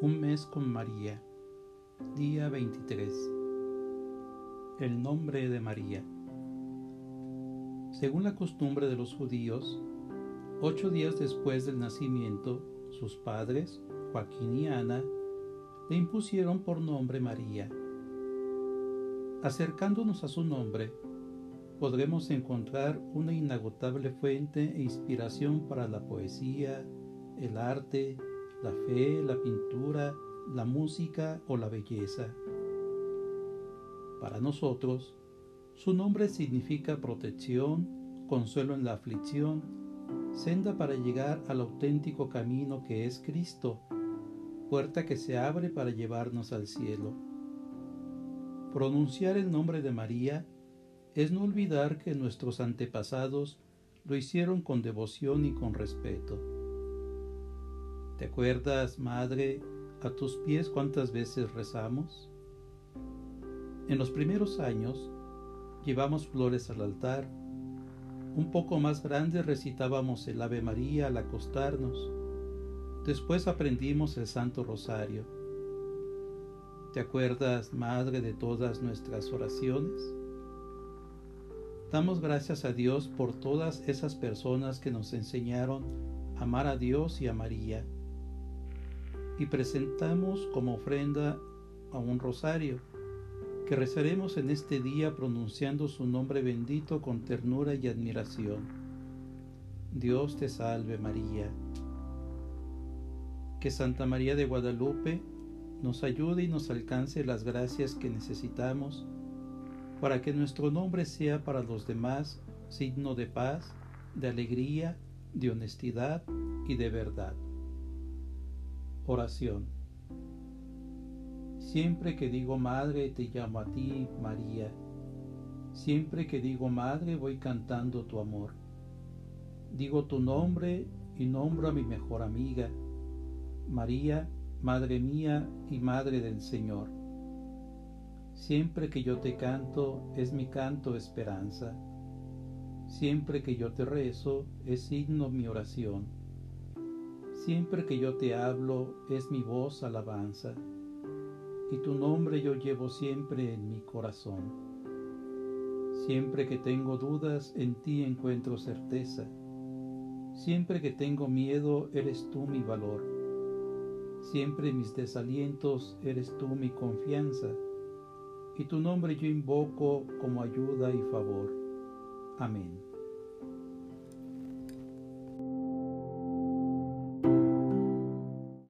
Un mes con María. Día 23. El nombre de María. Según la costumbre de los judíos, ocho días después del nacimiento, sus padres, Joaquín y Ana, le impusieron por nombre María. Acercándonos a su nombre, podremos encontrar una inagotable fuente e inspiración para la poesía, el arte, la fe, la pintura, la música o la belleza. Para nosotros, su nombre significa protección, consuelo en la aflicción, senda para llegar al auténtico camino que es Cristo, puerta que se abre para llevarnos al cielo. Pronunciar el nombre de María es no olvidar que nuestros antepasados lo hicieron con devoción y con respeto. ¿Te acuerdas, Madre, a tus pies cuántas veces rezamos? En los primeros años llevamos flores al altar. Un poco más grande recitábamos el Ave María al acostarnos. Después aprendimos el Santo Rosario. ¿Te acuerdas, Madre, de todas nuestras oraciones? Damos gracias a Dios por todas esas personas que nos enseñaron a amar a Dios y a María y presentamos como ofrenda a un rosario que rezaremos en este día pronunciando su nombre bendito con ternura y admiración. Dios te salve María. Que Santa María de Guadalupe nos ayude y nos alcance las gracias que necesitamos para que nuestro nombre sea para los demás signo de paz, de alegría, de honestidad y de verdad. Oración. Siempre que digo madre te llamo a ti, María. Siempre que digo madre voy cantando tu amor. Digo tu nombre y nombro a mi mejor amiga, María, Madre mía y Madre del Señor. Siempre que yo te canto es mi canto esperanza. Siempre que yo te rezo es signo mi oración Siempre que yo te hablo es mi voz alabanza, y tu nombre yo llevo siempre en mi corazón. Siempre que tengo dudas en ti encuentro certeza. Siempre que tengo miedo eres tú mi valor. Siempre mis desalientos eres tú mi confianza. Y tu nombre yo invoco como ayuda y favor. Amén.